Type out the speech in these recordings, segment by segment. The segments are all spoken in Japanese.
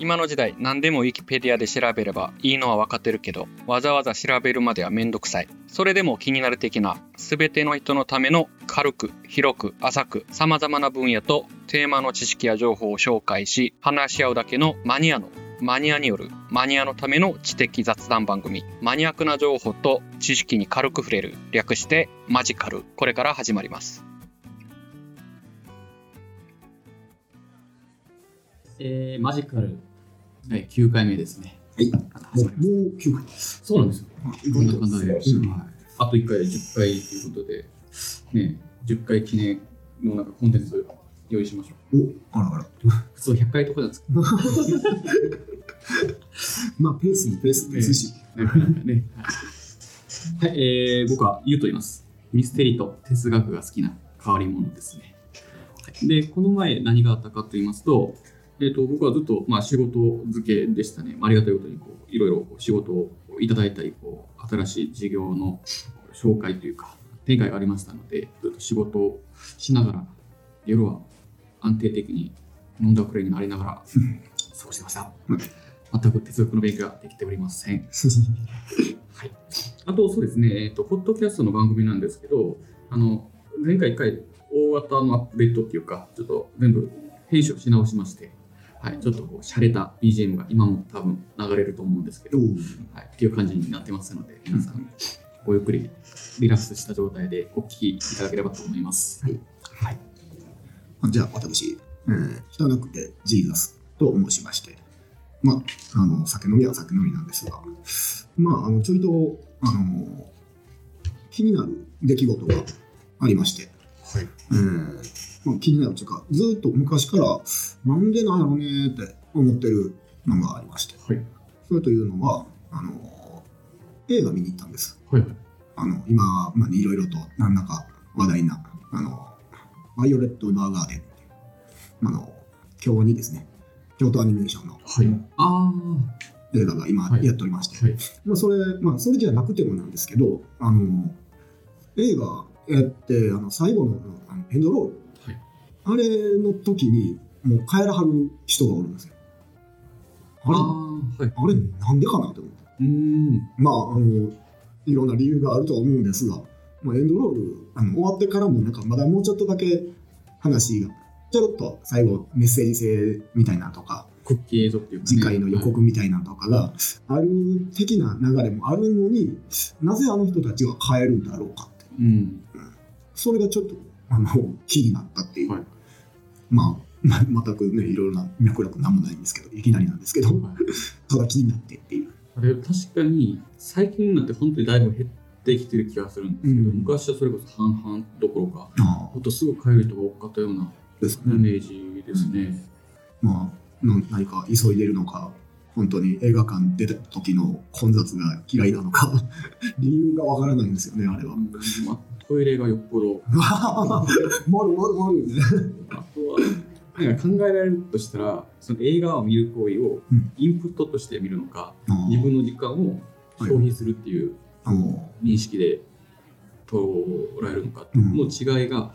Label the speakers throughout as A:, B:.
A: 今の時代何でもウィキペディアで調べればいいのは分かってるけどわざわざ調べるまではめんどくさい。それでも気になる的な全ての人のための軽く広く浅く様々な分野とテーマの知識や情報を紹介し話し合うだけのマニアのマニアによるマニアのための知的雑談番組。マニアックな情報と知識に軽く触れる。略してマジカル。これから始まります。
B: えー、マジカル、はい、9回目ですね。
C: はい。もう、もう9回。
B: そうなんですよ。こんな感じで、あと1回で10回ということで、ね、10回記念のなんかコンテンツ用意しましょう。
C: お、あらあら。
B: 普通100回とかなんですけど、
C: まあ、ペースもペースですし。
B: ね。はい、えー、僕はゆうと言います。ミステリーと哲学が好きな変わり者ですね。で、この前何があったかと言いますと、えー、と僕はずっと、まあ、仕事漬けでしたね。ありがたいことにこういろいろ仕事をいただいたりこう、新しい事業の紹介というか、展開がありましたので、ずっと仕事をしながら、夜は安定的に飲んだくれになりながら 過ごしてました。全く哲学の勉強ができておりません。はい、あと、そうですね、えっ、と、ポッドキャストの番組なんですけど、あの、前回1回、大型のアップデートっていうか、ちょっと全部編集をし直しまして、はい、ちょっとこう、洒落た BGM が今も多分流れると思うんですけど、
C: お
B: はい、っていう感じになってますので、皆さん、ごゆっくりリラックスした状態でお聞きいただければと思います。
C: はい。
B: はい。
C: じゃあ、私、えー、汚くてジーザスと申しまして、まあ、あの、酒飲みは酒飲みなんですが、まあ、あの、ちょいと、あの、気になる出来事がありまして、
B: はい。
C: えーまあ、気になるというか、ずっと昔から、なんでなんやろうねーって思ってるのがありまして、
B: はい。
C: それというのは、あの、映画見に行ったんです。
B: はい。
C: あの、今、まあ、いろいろと何らか話題な、あの、バイオレット・バーガーデン、あの、京にですね、京都アニメーションの
B: はい。あ
C: 映画が今
B: はい
C: やっておりまして、
B: はい
C: まあ、それ、まあ、それじゃなくてもなんですけど、あの、映画やって、あの、最後のあのエンドロール、
B: はい
C: あれの時に、もう帰らはる人がおるんですよ。
B: あ。
C: あれ、
B: ああ。はい。
C: あれ、なんでかなと思って。
B: うーん。
C: まあ、あの、いろんな理由があるとは思うんですが、まあ、エンドロールあの終わってからも、なんかまだもうちょっとだけ話が、ちょろっと最後メッセージ性みたいなのとか、
B: クッキー映像っていうか、ね、
C: 次回の予告みたいなのとかがある的な流れもあるのになぜあの人たちが変えるんだろうかって
B: うん。
C: それがちょっとあの気になったっていう、
B: はい
C: まあま全くねいろいろな脈絡なんもないんですけどいきなりなんですけど
B: はい
C: ただ。気になってっていう。
B: あれ、確かに、最近になって本当にだいぶ減ってきてる気がするんですけど、
C: うん。
B: 昔はそれこそ半々どころか、
C: あ
B: ほんとすぐ帰る人が多かったようなイ
C: ね、
B: メージですね。
C: まあな何か急いでるのか本当に映画館出た時の混雑が嫌いなのか 理由がわからないんですよねあれは
B: トイレがよっぽど、
C: まるまるまるね
B: あとは、なんか考えられるとしたら、その映画を見る行為を
C: うん。
B: インプットとして見るのか、
C: ああ
B: 自分の時間を消費するっていう認識で捉えるのかの違いが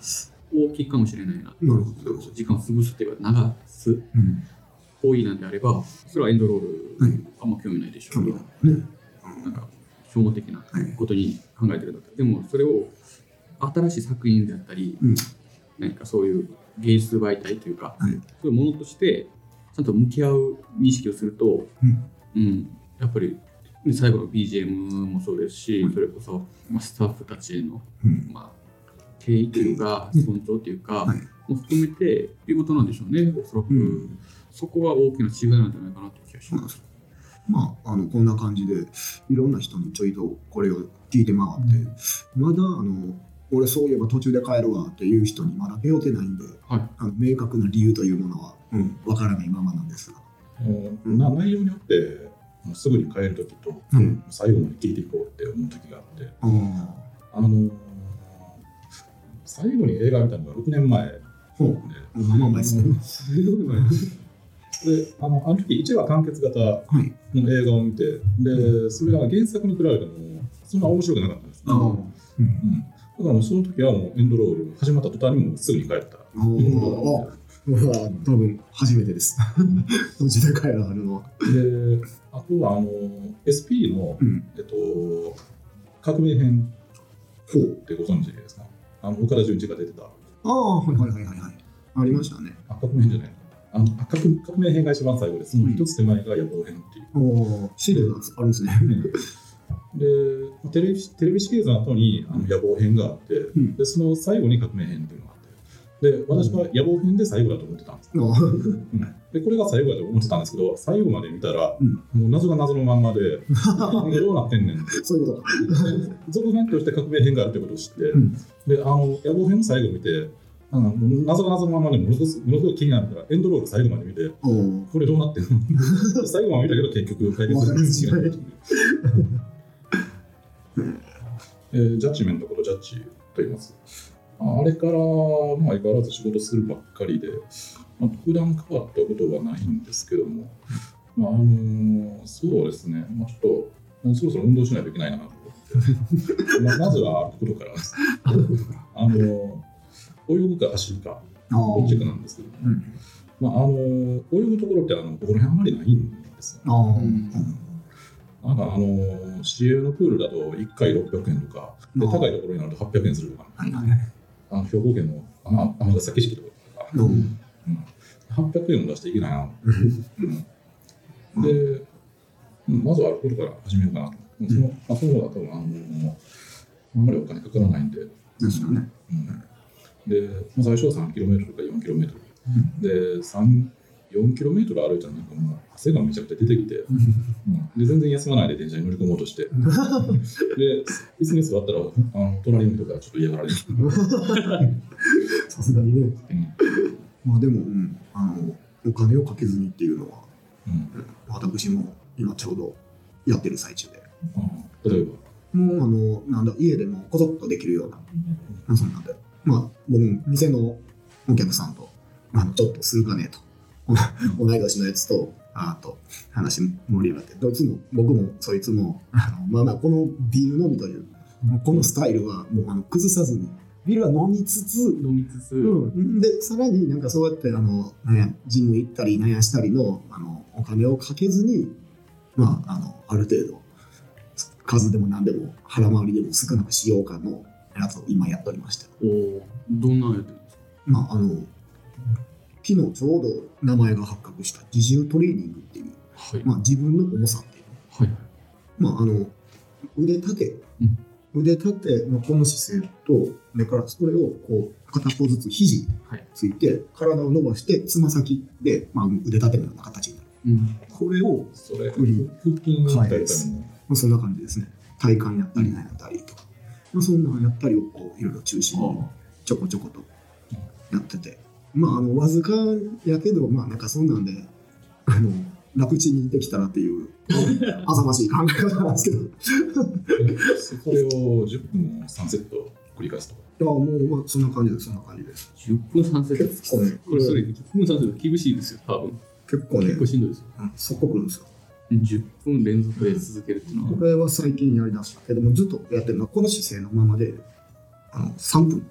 B: 大きいかもしれないな。
C: なるほど
B: 時間を潰すっていうか、流す
C: うん。
B: 行為なんであれば、それはエンドロール、
C: はい。
B: あんま興味ないでしょう
C: ね。
B: なんか、消耗的な
C: はい
B: ことに考えてるんだったら、でもそれを新しい作品であったり、
C: うん。
B: 何かそういう芸術媒体というか、
C: はい。
B: そういうものとしてちゃんと向き合う認識をすると、
C: うん。
B: うん。やっぱりね最後の BGM もそうですし、
C: うん
B: それこそ、まあ、スタッフたちへの、
C: うん。
B: まあ、敬意というか、
C: うん
B: 尊重というか、
C: はい。
B: も含めてっていうことなんでしょうね、おそらく。
C: うん。
B: そこは大きな違いなんじゃないかなという気がしま。
C: す。まあ、あのこんな感じでいろんな人にちょいとこれを聞いて回って、まだあの俺そういえば途中で帰るわっていう人にまだ出会ってないんで
B: はい。
C: あの明確な理由というものは、うん、分からないままなんですが、
D: うん。な内容によってもうすぐに帰る時と、
C: うん。
D: 最後まで聞いていこうって思う時があって。
C: ああ。
D: あのー最後に映画見たのが6年前。で
C: ほう。まあまあまあ ですね
D: であのあの時1話完結型
C: はい。
D: の映画を見てでそれが原作に比べてもそんな面白くなかったんですね、
C: ああ。うん。
D: うんだからもうその時はもうエンドロール始まった途端にもうすぐに帰った
C: ああまあ、多分初めてです。その時代からあるのは。
D: で、あとは、あの、SP の、
C: うん。
D: えっと、革命編。ってご存知ですか？あの、岡田准一が出てた。
C: ああ、はいはいはいはいはい。ありましたね。
D: あ、革命編じゃないあのあ革革命編が一番最後です。その一つ手前が野望編っていう。
C: おお、シリーズがあるんですね。
D: でテレビテレビシリーズの後にあの野望編があって、
C: ん。
D: でその最後に革命編っていうのがあってで私は野望編で最後だと思ってたんです、うん。でこれが最後だと思ってたんですけど最後まで見たら、
C: うん。
D: もう謎が謎のまんまで どうなってんねん。って
C: そういうことか。
D: 続編として革命編があるってことを知って、
C: ん。
D: であの野望編の最後見てあの謎が謎のままでものすごくものすごく気になるからエンドロール最後まで見て。これどうなってんの？最後まで見たけど結局解決するんですえージャッジメントことジャッジと言います。ああれから、まあ、相変わらず仕事するばっかりで、まあ、特段変わったことはないんですけども、まああのーそうですね、まあ、ちょっと、そろそろ運動しないといけないなと思って、まあ、まずは歩くことからです。あのー泳ぐか走るか、
C: あ
D: どっちかなんですけども、
C: うん
D: まああのー泳ぐところってあのここら辺あんまりないんですよ。
C: ああ。
B: うん
D: なんかあのー市営のプールだと1回600円とか、で
C: あー
D: 高いところになると800円するとか、
C: はいはい。
D: あの兵庫県のあ尼崎市とか、
C: うん。
D: うん、800円も出していけないな、うん、で、うん。まずは歩くことから始めようかなと。そのまあ、その方が多分あのあんまりお金かからないんで、
C: ですよね。
D: うん、で、まあ、最初は 3km とか 4km、で、3 4km 歩いたらなんかもう汗がめちゃくちゃ出てきて、うんで全然休まないで電車に乗り込もうとして、で、椅子に座ったら、あの隣の人からちょっと嫌がられる。
C: さすがにね。
D: うん
C: まあでも、うん、あの、お金をかけずにっていうのは、
D: うん
C: 私も今ちょうどやってる最中で。
D: あ例えば、
C: もう、あの、なんだ、家でもこぞっとできるような、まあそんなんで。まあ、僕、店のお客さんと、あの、ちょっとするかねと。同い年のやつと、あと、話盛り上がって、どいつも、僕もそいつも、あのまあまあ、このビール飲みという、このスタイルは、もう、あの、崩さずに、ビールは飲みつつ、
B: 飲みつつ、
C: うん、でさらになんかそうやってあの、ね、ジム行ったりなんやしたりのあのお金をかけずに、まあ、あのある程度数でも何でも腹回りでも少なくしようかのやつを今やっておりまして、
B: おーどんなのやってるんですか？
C: まあ、あの昨日ちょうど名前が発覚した自重トレーニングっていう、
B: はい。
C: まあ、自分の重さっていう、
B: はい。
C: まあ、あの腕立て、
B: うん。
C: 腕立てのこの姿勢と目からそれをこう片方ずつ肘
B: はい。
C: ついて体を伸ばしてつま先で、まあ、腕立てのような形になる。
B: うん。
C: これを
D: それ、
C: うん
D: 腹筋みたいなのも、
C: まあ、そんな感じですね。体幹やったりなんやったりとか、まあ、そんなんやったりをこういろいろ中心にちょこちょことやっててまああのわずかやけどまあなんかそんなんであの楽ちんにできたらっていう あざましい考え方なんですけどい
D: それを10分を3セット繰り返すとか。
C: やもう、まあ、そんな感じですそんな感じです
B: 10分3セットです
C: 結構ね
B: これ、それ10分3セット厳しいですよ、多分。
C: 結構ね
B: 結構しんどいですよ。
C: うんそこくるんですよ
B: 10分連続で続けるっていうのは。
C: これは最近やりだしたけどもずっとやってるのはこの姿勢のままであの3分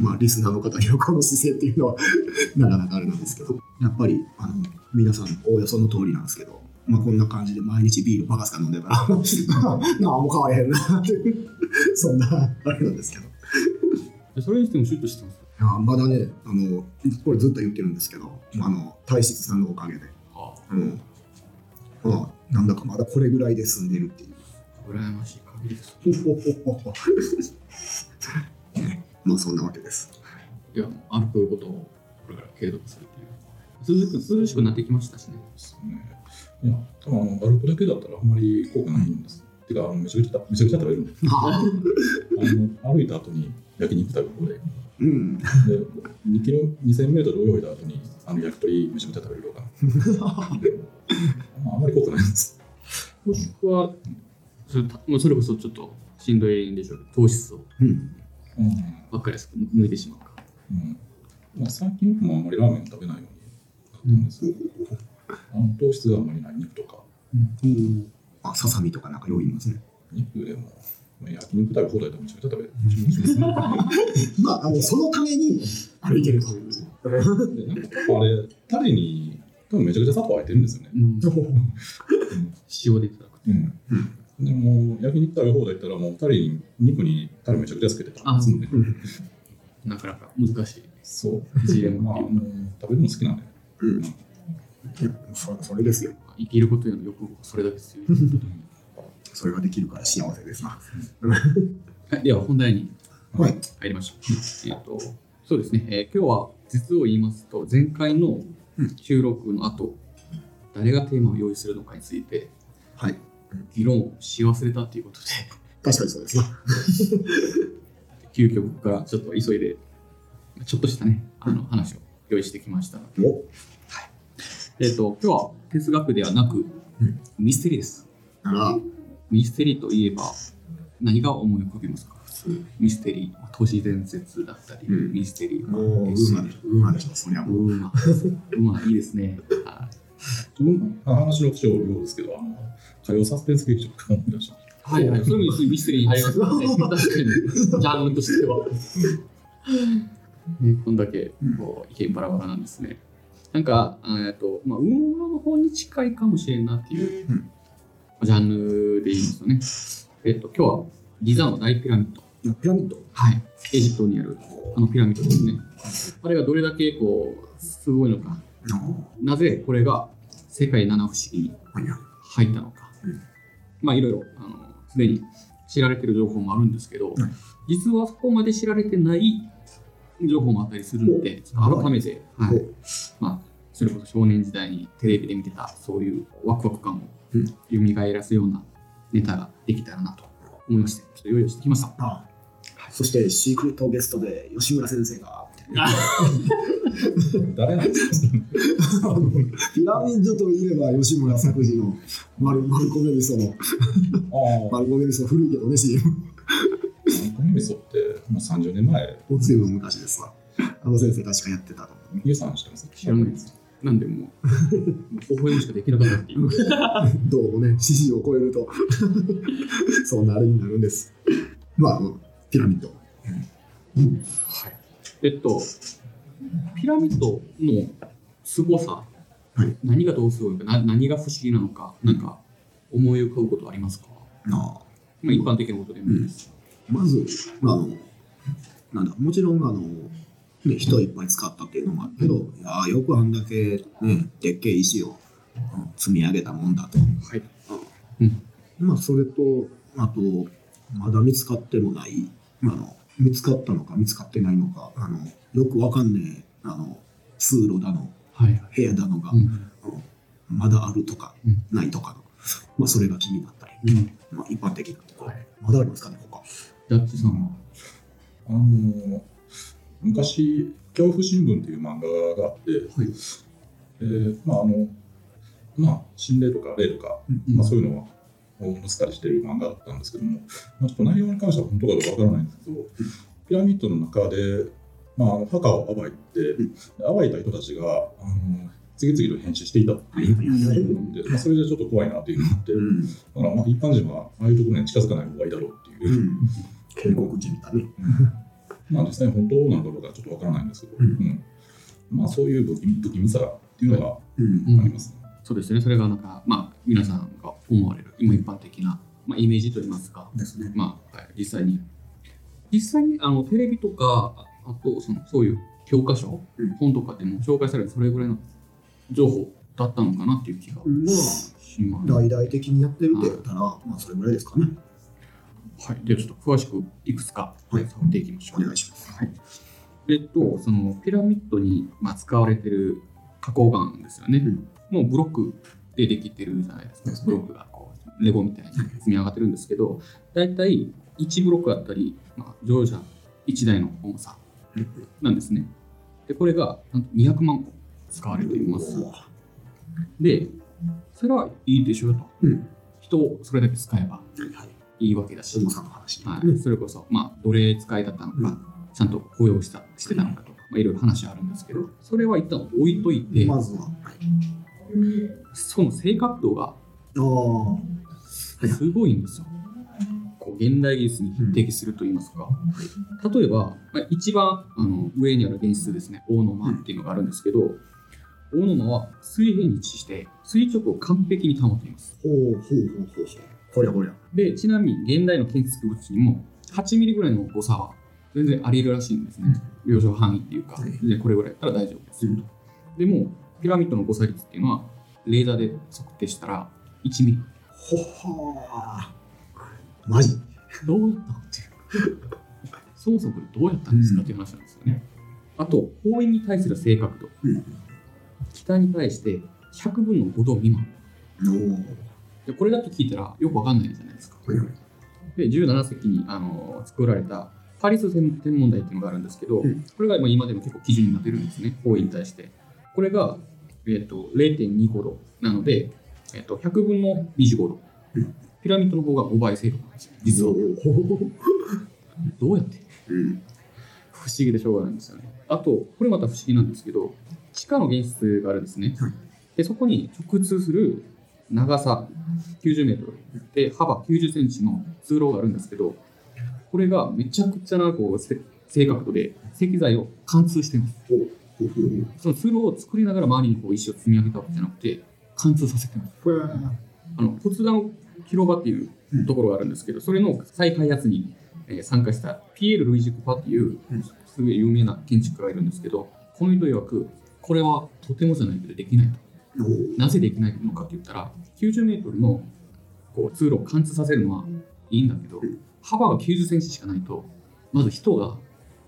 C: まあ、リスナーの方にはこの姿勢っていうのは なかなかあれなんですけど、やっぱりあの皆さんおおよその通りなんですけど、まあ、こんな感じで毎日ビールバカスカ飲んでたら、なあ、もう変われへんなっていう、そんなあれなんですけど。
B: でそれにしてもシュッとしてます。
C: いやまだねあの、これずっと言ってるんですけど、あの大質さんのおかげで、
B: は
C: うんまあ、なんだかまだこれぐらいで済んでるっていう。
B: あ、羨ましい限りです。
C: まあそんなわけです。
B: いや、歩くことをこれから継続するっていう。涼しく涼しくなってきましたしね。
D: ですね。いや、多分あの歩くだけだったらあんまり効果ないんです。てか、あのめちゃくちゃめちゃくちゃ食べるんで、
C: あ
D: あの歩いた後に焼肉食べるこれ。
C: うん、
D: で、2キロ、2000メートル泳いだ後にあの焼き鳥めちゃくちゃ食べるとか。まあ、あんまり効果ないんです。
B: もしくは、それそれこそちょっとしんどいんでしょうけど、糖質を
C: うん、
D: うん。
B: ばっかりです抜いてしまうか。
D: うんまあ、最近もあんまりラーメン食べないようになったんですけど、あの糖質があんまりない肉とか、
C: あささみとかなんかよう言いますね。
D: 肉でも、まあ、焼肉食べ放題でもめちゃくちゃ食べる。
C: まあ、あのそのために歩いてると思う
D: あれ、タレに多分めちゃくちゃ砂糖入ってるんですよね。
B: うん、塩でいただくと。
D: うん。でもう焼肉食べ放題行ったらもうタレに肉にタレめちゃくちゃつけてたんですので、
B: なかなか難しい。
D: そう。
B: ジレン
D: まあ、もう食べるの好きなんで。
C: うん。そそれですよ。
B: 生きることへの欲望それだけですよ。
C: それができるから幸せですな。
B: はい、では本題に
C: はい。
B: 入りましょう。えっと、そうですね、えー今日は実を言いますと、前回の収録の後、誰がテーマを用意するのかについて
C: はい。
B: 議論をし忘れたということで、
C: 確かにそうですな。
B: 急遽僕からちょっと急いで、ちょっとしたね、あの話を用意してきましたので、
C: お
B: えっ、と、今日は哲学ではなく、
C: うん
B: ミステリーです。ミステリーといえば何が思い浮かびますか？普通ミステリー、まあ都市伝説だったり、
C: うん
B: ミステリー、
C: ウーマでしょ。ウーマでしょ。そりゃもう。
B: うま、うまいいですね。は
D: うん話の口調ようですけど、火曜サスペンス劇場とか思い出しまし
B: い、はい、はい、それもミステリーに入りますね。確かに、ジャンルとしては。ね、こんだけこう意見バラバラなんですね。なんか、えっと、まあ、運動の方に近いかもしれんなっていう、
C: うん
B: ジャンルで言いますとね。えっと、今日はギザの大ピラミッド。
C: ピラミッド？
B: はい。エジプトにあるあのピラミッドですね。あれがどれだけこう、すごいのか。なぜこれが世界七不思議に。入ったのか、
C: うん。
B: まあいろいろあのすでに知られてる情報もあるんですけど、
C: はい
B: 実はそこまで知られてない情報もあったりするので改めて、はい。
C: お。
B: まあ、それこそ少年時代にテレビで見てたそういうワクワク感を
C: うん。
B: 蘇らすようなネタができたらなと思いましてちょっと用意してきました。
C: あそして、シークレットゲストで吉村先生が、
D: た。誰なんですか？
C: ピラミッドといえば吉村作治のマルマルコメミソの、
D: あ
C: マルコメミソ古いけどね、CM。
D: あ、コミ味噌ってもう30年前、
C: もう随分昔ですわ。あの先生確かやってたと思うね。
D: ゆうさん知ってます？
B: 知らないです。なんでもう、微笑むしかできなかったっていう。
C: どうもね、獅子を超えると、そんなあれになるんです。まあ、ピラミッド。
B: はい、えっと、ピラミッドの凄さ、
C: はい
B: 何がどうすごいかな、何が不思議なのか、なんか思い浮かぶことありますか、
C: ああ
B: まあ、一般的なことでもいいです。
C: まず、あの、なんだ、もちろん、あの、ね、人いっぱい使ったっていうのもあるけど、いやーよくあんだけ、ね、でっけえ石を、うん積み上げたもんだと。
B: はい。うん。
C: まあ、それと、あと、まだ見つかってもない、あの、見つかったのか見つかってないのか、あの、よくわかんねえ、あの、通路だの、
B: はいはい。
C: 部屋だのが、
B: うん。
C: うんまだあるとか、
B: うん
C: ないとかの、まあ、それが気になったり、
B: うん。
C: まあ、一般的なところ、
B: はい
C: まだありますかね、他。
B: ジャッジさんは。
D: あの昔、恐怖新聞っていう漫画があって、
B: はい。
D: えーまああの、まあ、心霊とか霊とか、
B: うん
D: まあ、そういうのを載せたりしてる漫画だったんですけども、まあ、ちょっと内容に関しては本当かどうかわからないんですけど、ピラミッドの中で、まあ、墓を暴いて、暴いた人たちがあの次々と変死していたっていうので、まあ、それでちょっと怖いなっていうのがあって、
C: うん。
D: だからまあ一般人はああいうところに近づかない方がいいだろうっていう。う、
C: ん、警告じみたね。
D: まあ実際本当なのかどうかちょっとわからないんですけど、
C: うん。
D: うん。まあそういう不気味さっていうのがありますね。
B: そうですね。それがなんか、まあ、皆さんが思われる、今一般的な、まあ、イメージといいますか、
C: ですね。
B: まあ、はい実際に、実際にあのテレビとか、ああとそのそういう教科書、
C: うん
B: 本とかでも紹介されるそれぐらいの情報だったのかなっていう気が
C: まあ、
B: します。
C: 大々的にやってるって言ったら、まあ、それぐらいですかね。
B: はい、ではちょっと詳しくいくつか
C: はい
B: 触っていきましょう。
C: お願いします。
B: はい、えっと、そのピラミッドにまあ使われてる花崗岩ですよね。
C: うん
B: もうブロックでできてるじゃないですか。ブロックがこうレゴみたいに積み上がってるんですけど、大体1ブロックあったり、まあ、乗車1台の重さなんですね。で、これがなんと200万個使われています。で、それはいいでしょうと。
C: うん。
B: 人をそれだけ使えば
C: はいはい。
B: わけだし。はい、それこそ、まあ、奴隷使いだったのか、
C: うん
B: ちゃんと雇用したしてたのかとか、まあ、いろいろ話はあるんですけど、それは一旦置いといて、
C: まずは、はい、
B: その正確度がすごいんですよ。ここう現代技術に匹敵すると言いますか、例えば、まあ、一番あの上にある現実ですね、大沼っていうのがあるんですけど、大沼は水平に位置して垂直を完璧に保っています。
C: ほうほうほうほうほう。こりゃこりゃ。
B: で、ちなみに現代の建築物にも8ミリぐらいの誤差は全然あり得るらしいんですね。領収範囲っていうか、
C: はい
B: でこれぐらいだったら大丈夫です。
C: うん
B: でも、ピラミッドの誤差率っていうのは、レーザーで測定したら1ミリ。
C: ほはー。マジ？
B: どうやったのっていう。そもそもこれどうやったんですか？っていう話なんですよね。あと、方位に対する正確度。
C: うん
B: 北に対して100分の5度未満。でこれだけ聞いたらよくわかんないじゃないですか。
C: はいはい。
B: で17世紀にあの作られたパリス天天文台っていうのがあるんですけど、
C: うん
B: これが今今でも結構基準になってるんですね、方位に対して。これが、えー、と0.25度なので、えー、と100分の25度
C: うん。
B: ピラミッドの方が5倍精度なんですよ、実は。どうやって？
C: うん。
B: 不思議でしょうがないんですよね。あと、これまた不思議なんですけど、地下の現実があるんですね。
C: はい
B: でそこに直通する長さ90メートルで幅90センチの通路があるんですけど、これがめちゃくちゃなこうせ正確度で石材を貫通しています。
C: ほうほうほう
B: その通路を作りながら周りにこう石を積み上げたわけじゃなくて、貫通させてます。あのポツダム広場っていうところがあるんですけど、それの再開発に、えー参加したピエール・ルイジ・クパっていうすごい有名な建築家がいるんですけど、この人曰く、これはとてもじゃないけどできないと。なぜできないのかって言ったら、90メートルのこう通路を貫通させるのはいいんだけど、幅が90センチしかないと、まず人が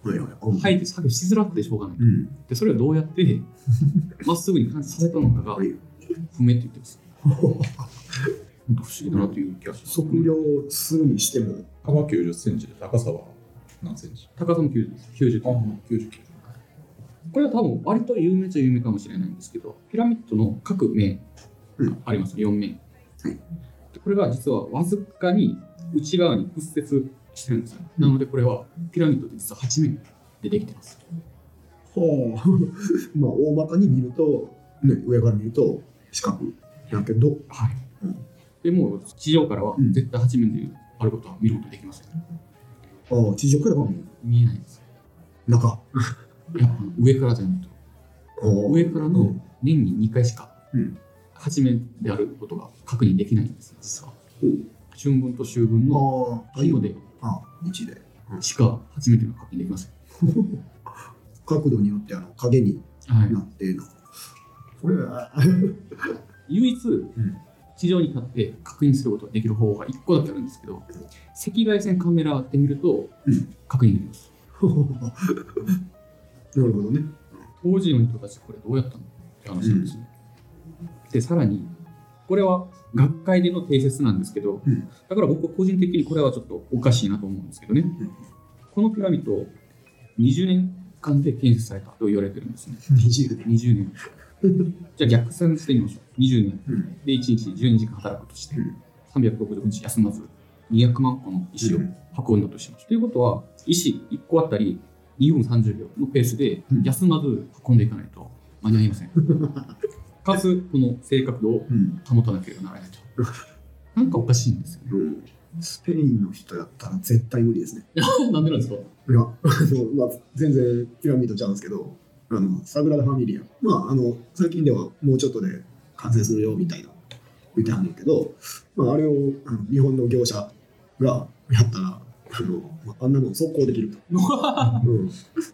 C: はいはい。
B: て作業しづらくてしょうがない。
C: うん。
B: で、それをどうやって まっすぐに貫通させたのかが
C: はい。
B: 不明って言ってます。不思議だなという気がします。
C: 測量するにしても、
D: 幅90センチで高さは何センチ？
B: 高さも90です。90
D: あ99。
B: これは多分割と有名っちゃ有名かもしれないんですけど、ピラミッドの各面
C: うん
B: あります、4面。
C: はい
B: でこれが実はわずかに内側に屈折してるんですよ。なのでこれはピラミッドって実は8面でできてます。
C: ほう。まあ、大まかに見ると、ね、上から見ると四角やけど、
B: はい。
C: うん
B: でもう地上からは
C: うん
B: 絶対8面であることは見ることできません。
C: ああ、地上からは見る。
B: 見えないんです。
C: 中。
B: やっぱ上からじゃないと。
C: ああ
B: 上からの年に2回しか
C: うん
B: 8面であることが確認できないんです、実は。
C: うん
B: 春分と秋分の
C: ああ、
B: 日ので
C: ああ、日で。
B: しか8面というのは確認できません。
C: 角度によってあの影に
B: はい
C: なっての。これは、
B: 唯一、
C: ん
B: 地上に立って確認することができる方法が1個だけあるんですけど、赤外線カメラで見ると
C: うん
B: 確認できます。
C: なるほどね。
B: 当時の人たちこれどうやったのって話なんですね。で、さらに、これは学会での定説なんですけど、
C: うん
B: だから僕は個人的にこれはちょっとおかしいなと思うんですけどね。
C: ん
B: このピラミッド、20年間で建設されたと言われてるんですね。
C: 20で。
B: 20年。じゃあ逆算してみましょう。20年。
C: うん。
B: で、1日12時間働くとして
C: うん、
B: 365日休まず、200万個の石を運んだとしましょう。ということは、石1個あたり2分30秒のペースで
C: うん
B: 休まず運んでいかないと間に合いません。かつ、この正確度を
C: うん。
B: 保たなければならないと。なんかおかしいんですよね。
C: うんスペインの人やったら絶対無理ですね。
B: なんでなんですか？
C: いや、まあ、全然ピラミッドちゃうんですけど、あの、サグラダ・ファミリア。まあ、あの、最近ではもうちょっとで完成するよみたいな言ってはんねんけど、まあ、あれをあの日本の業者がやったら、あの、まああんなの速攻できると。うん、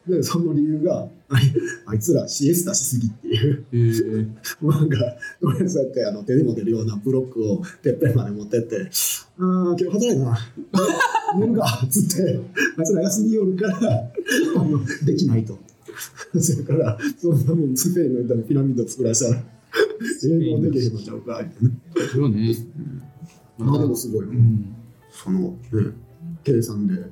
C: で、その理由が、あいあいつら CS 出しすぎっていう。
B: えー、
C: なんか、とりあえずそうやってあの手で持てるようなブロックをてっぺんまで持ってって、あー、今日働いたな。寝るかっつって、あいつら休みよるから、あのできないと。それから、そんなもんスペインのピラミッド作らせたら、英語できへんのちゃうか、ってね。
B: それはね、
C: まあでもすごい、
B: うん
C: その、ね、計算で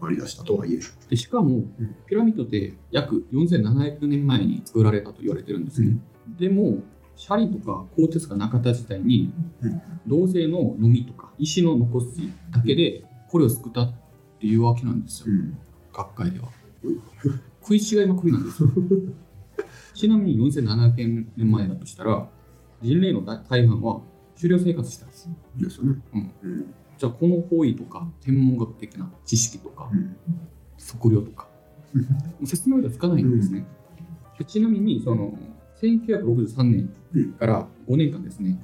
C: 割り出したとはいえ。
B: でしかも、ピラミッドって約4700年前に作られたと言われてるんですね。でも、シャリとか鋼鉄がなかった時代に
C: うん、
B: 銅製ののみとか石の残すだけでこれを作ったっていうわけなんですよ、
C: ん。
B: 学会では。食い違いまくりなんですよ。ちなみに4700年前だとしたら、人類の大大半は狩猟生活してたんです。
C: ですよね。
B: うん
C: うん。
B: じゃあこの方位とか天文学的な知識とか
C: うん。
B: 測量とか説明がつかないんですね、でちなみにその1963年から5年間ですね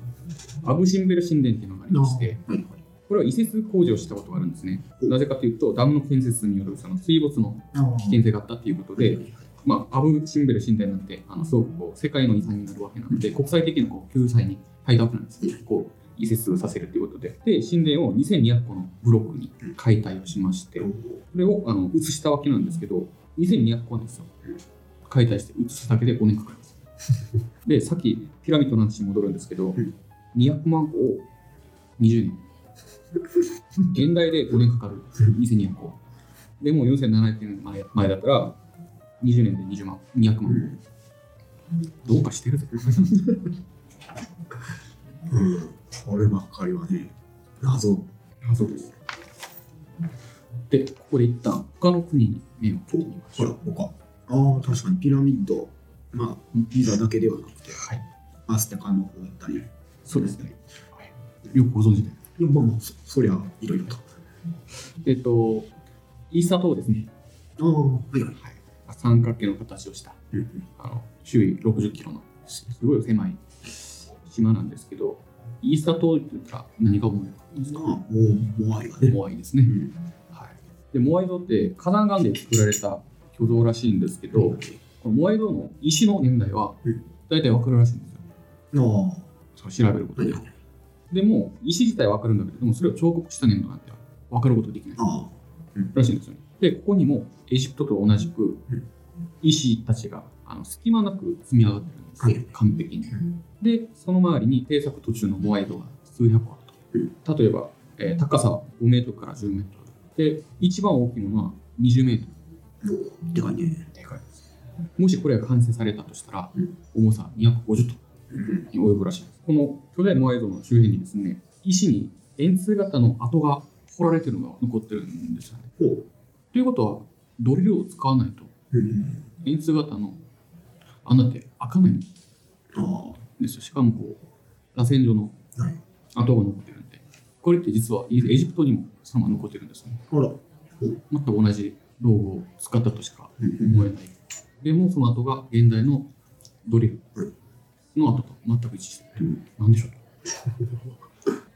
B: アブ・シンベル神殿っていうのがありまして
C: はい
B: これは移設工事をしたことがあるんですね。なぜかというとダムの建設によるその水没の危険性があったということで、まあ、アブ・シンベル神殿なんてあのすごくこう世界の遺産になるわけなので国際的なこう救済に入ったわけなんですこう移設させるということで。で神殿を2200個のブロックに解体をしましてこれをあの移したわけなんですけど2200個なんですよ。解体して移すだけで5年かかります。でさっきピラミッドの話に戻るんですけど
C: ん。
B: 200万個を20年。現代で5年かかる。2200個でも4700年前前だったら20年で20万200万。どうかしてるぜ
C: うん、こればっかりはね、謎。
B: そうですでここで一旦他の国に目を向けてみまし
C: ほら
B: ょう、
C: 他。ああ、確かにピラミッド。まあ、ギザだけではなくて、
B: はい
C: アステカの方だったり。い
B: そうですね、よくご存知で
C: や、まあまあ、そそりゃ、いろいろと。
B: えっとイースター島ですね
C: ああ、はいはい。
B: 三角形の形をした
C: うんうん
B: あの周囲60キロのすすごい狭い島なんですけどイースター島って言ったら何が思いますか？
C: ああ、もう、モアイがね。
B: モアイですね、
C: うん。
B: はい、でモアイ像って火山岩で作られた巨像らしいんですけど、このモアイ像の石の年代は
C: うん。
B: 大体わかるらしいんですよ。う調べることで、
C: はいはい。
B: でも石自体はわかるんだけれどもそれを彫刻した年度なんてわかることできない。らしいんですよ。ねでここにもエジプトと同じく
C: うん。
B: 石たちがあの隙間なく積み上がってるんですよ、
C: はい
B: 完璧に
C: ん
B: でその周りに製作途中のモアイ像が数百個あると、例えば、えー高さは5メートルから10メートル。で一番大きいものは20メートル。
C: でかいね。
B: でかいです。もしこれが完成されたとしたら、
C: うん。
B: 重さ250トン
C: うん。
B: に及ぶらしいです。この巨大モアイ像の周辺にですね石に円筒型の跡が掘られてるのが残ってるんですよね。ということはドリルを使わないと
C: うん。
B: 円筒型の穴って開かないん。
C: あ
B: ですよ。しかもこう螺旋状の。跡が残ってるんで。これって実はエジプトにもそのまま残ってるんですよね。
C: ほら。
B: 全く同じ道具を使ったとしか
C: うん
B: 思えない。でもその後が現代のドリルの跡と全く一致してる、
C: うん。
B: なんでしょう。と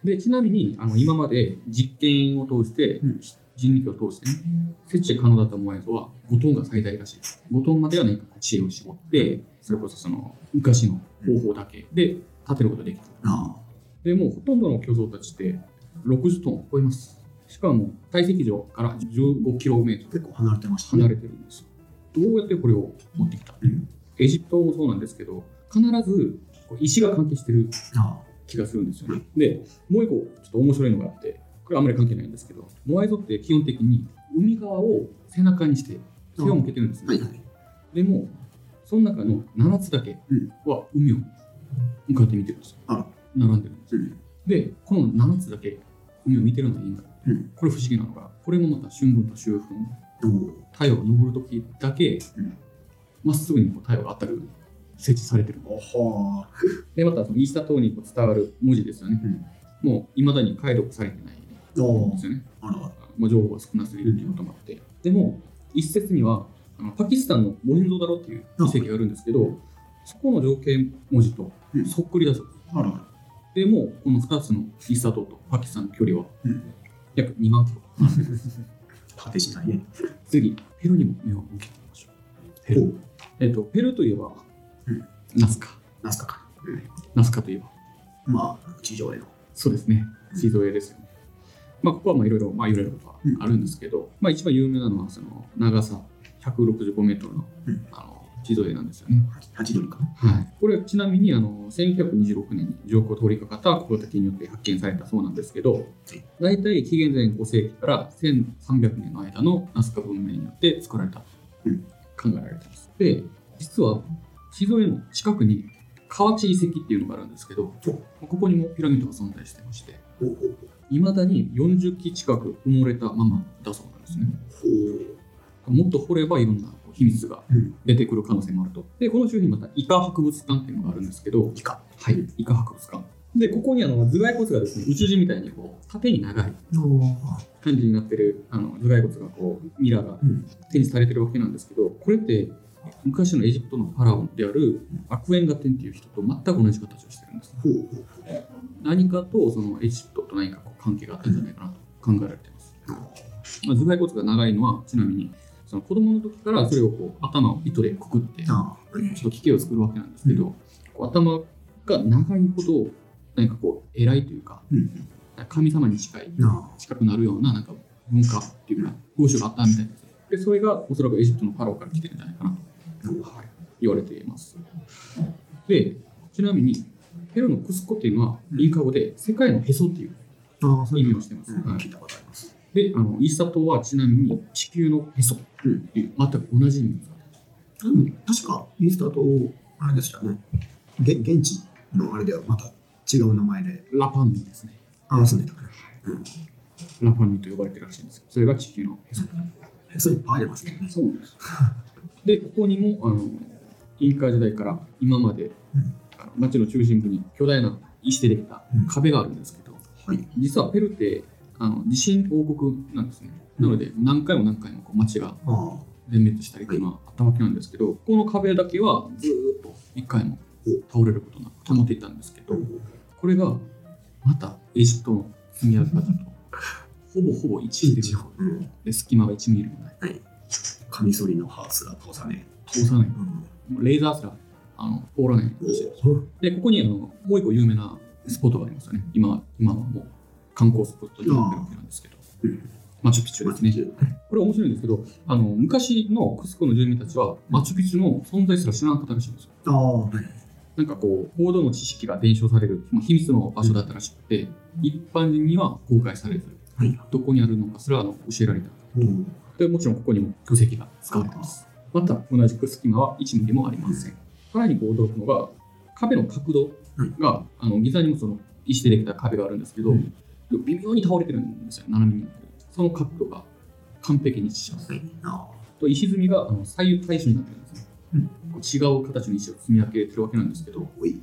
B: でちなみにあの今まで実験を通して、
C: うん。
B: 人力を通してね設置可能だったモアイ像は5トンが最大らしいです。5トンまでは何か知恵を絞ってそれこそその昔の方法だけで立てることができる
C: あ
B: でもうほとんどの巨像たちって60トンを超えます。しかも堆積場から 15km
C: あ、結構離れてましたね。
B: 離れてるんですよ。どうやってこれを持ってきた？
C: うん。
B: エジプトもそうなんですけど必ず石が関係してる
C: あ
B: 気がするんですよね。で、もう一個ちょっと面白いのがあって、これあんまり関係ないんですけど、モアイ像って基本的に海側を背中にして背を向けてるんです
C: あ、は
B: ね。
C: いはい。
B: でも、その中の7つだけ
C: うん
B: は海を向かって見てるんですよ。
C: あら。
B: 並んでるんですよ。
C: うん。
B: で、この7つだけ海を見てるのはいいんだ。
C: うん。
B: これ不思議なのが、これもまた春分と秋分。太陽が昇るときだけ
C: うん、
B: まっすぐにこう太陽が当たる設置されてる。で、またそのイースター島に伝わる文字ですよね。もう未だに解読されてないんです。よね。
C: あら。
B: まあ、情報が少なすぎるっていうこともあって。でも、一説には、あのパキスタンのモヘンゾだろっていう遺跡があるんですけど、そこの情景文字と
C: うん
B: そっくりだそうです。
C: あら。
B: でも、この2つのイースター島とパキスタンの距離は
C: うん。
B: 約2万キロ。
C: 果てしないね。
B: 次、ペルーにも目を向けてみましょう。ペルー。えっと、ペルーといえば、
C: うん
B: ナスカ。
C: ナスカか。
B: ナスカといえば、
C: まあ、地上への。
B: そうですね。地蔵絵ですよね。まあ、ここはまあいろいろ、まあ、いろいろあるんですけど、まあ、一番有名なのは、その、長さ165メートルの、
C: うん
B: あの、地蔵絵なんですよね。
C: ハチドリか。
B: はい。これ、ちなみに、あの、1926年に上空を通りかかった小型機によって発見されたそうなんですけど、大体紀元前5世紀から1300年の間のナスカ文明によって作られたと
C: うん
B: 考えられています。で、実は、地蔵絵の近くに河内遺跡っていうのがあるんですけど、ここにもピラミッドが存在してまして。いまだに40基近く埋もれたままだそうなんですね。
C: ほ
B: もっと掘ればいろんな秘密が。出てくる可能性もあると。で、この周辺にまたイカ博物館っていうのがあるんですけど、
C: イカ。
B: はい、イカ博物館。で、ここにあの頭蓋骨がですね、宇宙人みたいにこう縦に長い感じになってるあの頭蓋骨がこうミラーが
C: うん
B: 展示されてるわけなんですけど、これって昔のエジプトのファラオであるアクエンガテンっていう人と全く同じ形をしてるんです。
C: ほうほう
B: 何かとそのエジプトと何かこう関係があったんじゃないかなと考えられています。まあ、頭蓋骨が長いのはちなみにその子供の時からそれをこう頭を糸でくくってちょっと奇形を作るわけなんですけど、こう頭が長いほど何かこう偉いというか
C: うん。
B: 神様に近い
C: な
B: 近くなるようななんか文化っていうか風習があったみたいです。でそれがおそらくエジプトのファラオから来てるんじゃないかなと、はい、言われています。でちなみにペルーのクスコっていうのはインカ語で世界のへそっていう意味をしてます。
C: 聞いたことあります。
B: で、あのイースタ島はちなみに地球のへそっていう全く同じ意味です。
C: うん、確か、イースターと、あれですよね。げ現地のあれではまた違う名前で。
B: ラパンミですね。
C: ああ、そう。
B: ラパンミと呼ばれてるらしいんですよ。それが地球のへそ。
C: うん。それいっぱいありますね。
B: そうなんです。で、ここにもあのインカ時代から今まで、
C: うん。
B: あの町の中心部に巨大な石でできた
C: うん。
B: 壁があるんですけど、
C: はい。
B: 実はペルーってあの地震王国なんですね。
C: うん。
B: なので何回も何回もこう町が全滅したりってい。うのはあったわけなんですけど、ここの壁だけはずーっと一回も倒れることなく保っていたんですけど、これがまたエジプトの積み上げ方とほぼほぼ一致してる。
C: うん。
B: で隙間が1ミリもない
C: カミソリの刃すら通さね
B: 通さない。
C: え。うん。
B: レーザーすらあの通らないですでここにあのもう一個有名なスポットがありますよね今今はもう観光スポットになってるわけなんですけど。
C: うん。
B: マチュピチュですね。これ面白いんですけどあの昔のクスコの住民たちはマチュピチュの存在すら知らなかったらしいんですよ。
C: ああ、はい。
B: なんかこう、報道の知識が伝承される、まあ、秘密の場所だったらしくて、一般人には公開されず、
C: はい。
B: どこにあるのかすらあの教えられた。
C: うん。
B: でもちろんここにも巨石が使われています。また同じく隙間は1ミリもありません。さらに驚くのが、壁の角度が、あのギザにもその石でできた壁があるんですけど、
C: うん
B: 微妙に倒れてるんですよ、斜めに。その角度が完璧に一致します。と石積みがあの左右対称になってるんですね。
C: うん
B: 違う形の石を積み上げてるわけなんですけど、
C: あ、おい。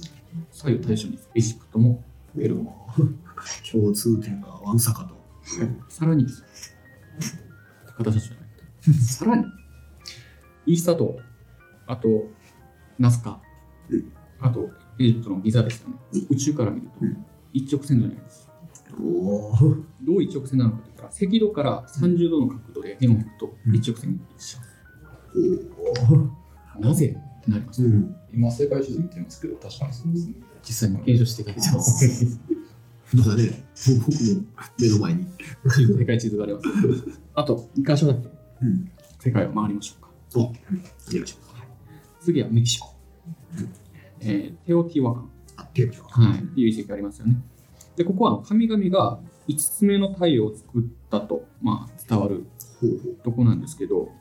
B: 左右対称にエジプトもペルーも、
C: 共通点がわんさかと。
B: さらにですよ高田社長じゃないさらに。イースター島あとナスカ。
C: うん
B: あとエジプトのギザですよね。
C: うん
B: 宇宙から見ると。
C: うん。
B: 一直線上にあります。
C: おお。
B: どう一直線なのかといったら赤道から30度の角度で円を引くと
C: うん。
B: 一直線に一致し
C: おお。
B: ますなぜってなります
C: うん。
D: 今、世界地図見てますけど、確かにそうですね。
B: 実際に検証していただいてます
C: まだね、僕も目の前に。
B: 世界地図がありますあと2箇所だけ
C: うん。
B: 世界を回りましょうか
C: お、お願いします。
B: 次はメキシコ、えーテオティワカン、
C: あ、テープは。
B: はい、っていう遺跡がありますよね。で、ここは神々が5つ目の太陽を作ったと、まあ、伝わる。とこなんですけど、こ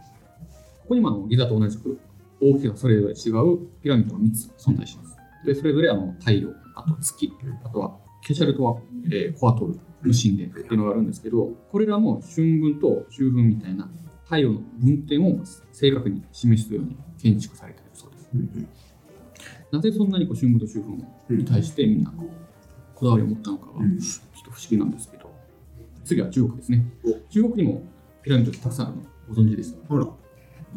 B: こにもあのギザと同じく大きさがそれぞれ違うピラミッドが3つ存在します。で、それぞれあの太陽、あと月、あとはケシャルトワ、えーコアトルの神殿っていうのがあるんですけど、これらも春分と秋分みたいな太陽の分点を正確に示すように建築されているそうです。
C: うん
B: なぜそんなにこう春分と秋分に対してみんなこだわりを持ったのかは
C: うん
B: ちょっと不思議なんですけど、次は中国ですね
C: お。
B: 中国にもピラミッドってたくさんあるのご存知ですか？
C: あら、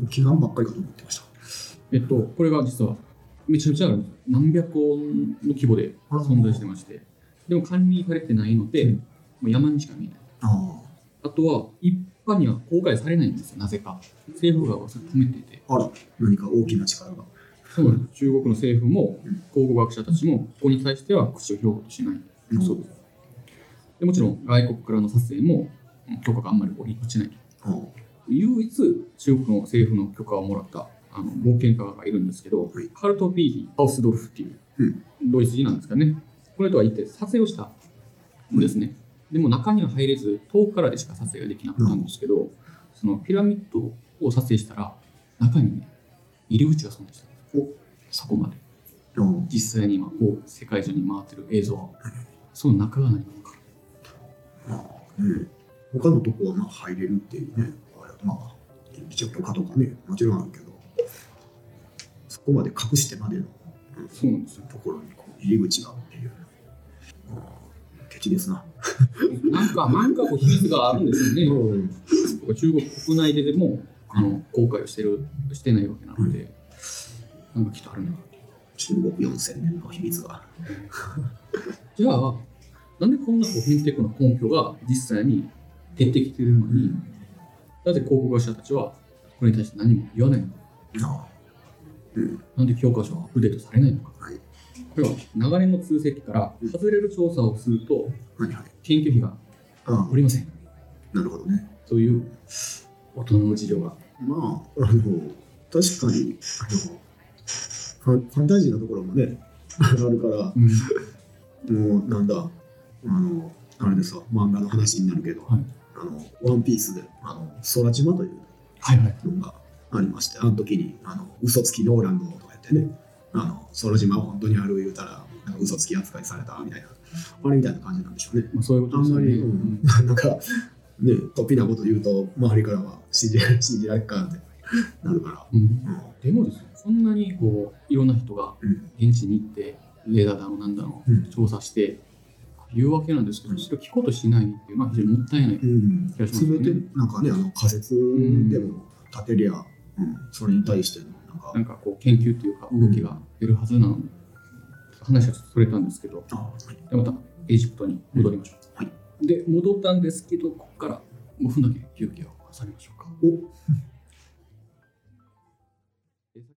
C: 祈願ばっかりかと思ってました。
B: えっと、これが実はめちゃめちゃあるんです。何百個の規模で存在してまして、でも管理されてないので、
C: うん
B: もう山にしか見えない。
C: あ
B: あとは、一般には公開されないんですよ、なぜか。政府側はそれ止めていて。
C: あ。あら、何か大きな力が。
B: そうなんです中国の政府も
C: うん
B: 考古学者たちもここに対しては口を開くとしない、
C: うん
B: そうですでもちろん外国からの撮影もうん許可があんまり落ちない。唯一中国の政府の許可をもらったあの冒険家がいるんですけど、
C: はい
B: カルト・ビーヒ・ハウスドルフっていう
C: うん
B: ドイツ人なんですかねこれとは一体撮影をした。んですね、でも中には入れず遠くからでしか撮影ができなかったんですけど、そのピラミッドを撮影したら中にね入り口が存在したんです。そこまで。
C: ああ
B: 実際に今こう世界中に回ってる映像その中が何なのか。
C: まあ、うん。他のとこはまあ入れるっていうね。まあ、一応許可とかね、もちろんあるけど、そこまで隠してまでの、うん
B: そうなんですよ。
C: ところにこう入り口がっていう。ケチですな。
B: なんか、なんかこう秘密があるんですよね。
C: うん
B: 中国国内ででも、あの、公開をしてる、してないわけなので、なんかきっとあるな。
C: 中国4000年の秘密が。
B: じゃあ、なんでこんなこうヘンテクの根拠が実際に出てきてるのに、なぜ広告会社たちはこれに対して何も言わないのか。
C: あうん
B: なんで教科書はアップデートされないのか。
C: はい
B: これは長年の通識から外れる調査をすると
C: はいはい。
B: 研究費が
C: あ
B: おりません。
C: なるほどね。
B: という大人の事情が。
C: まあ、あの、確かに、あの、ファンファンタジーのところもね、あるから、もうなんだ、あの、あれですわ、漫画の話になるけど、
B: はい
C: あの、ワンピースで、あの、空島という
B: はいはい。
C: のがありまして、あの時に、あの、嘘つきノーランドとかやってね、あの、空島は本当にある言うたら、なんか嘘つき扱いされたみたいな、あれみたいな感じなんでしょうね。
B: まあ、そういうことですよね。
C: あんまり、う
B: うん。
C: ん、なんか、ね、突飛なこと言うと、周りからは信じ 信じられっかってなるから。
B: うん。
C: うん。
B: でもですね、そんなにこういろんな人が
C: うん。
B: 現地に行って、レーダーだのなんだの
C: うん。
B: 調査して言うわけなんですけど、それを聞こうとしないっていうのは非常にもったいない。
C: うん、
B: 気がしますね。
C: 全てなんかねあの仮説でも立てりゃ、うん。それに対してのなんか
B: なんかこう研究っていうか動きが出るはずなのに、話はちょっとそれたんですけど、でまたエジプトに戻りましょう。
C: はい
B: で、戻ったんですけど、ここから5分だけ休憩を挟みましょうか。
C: お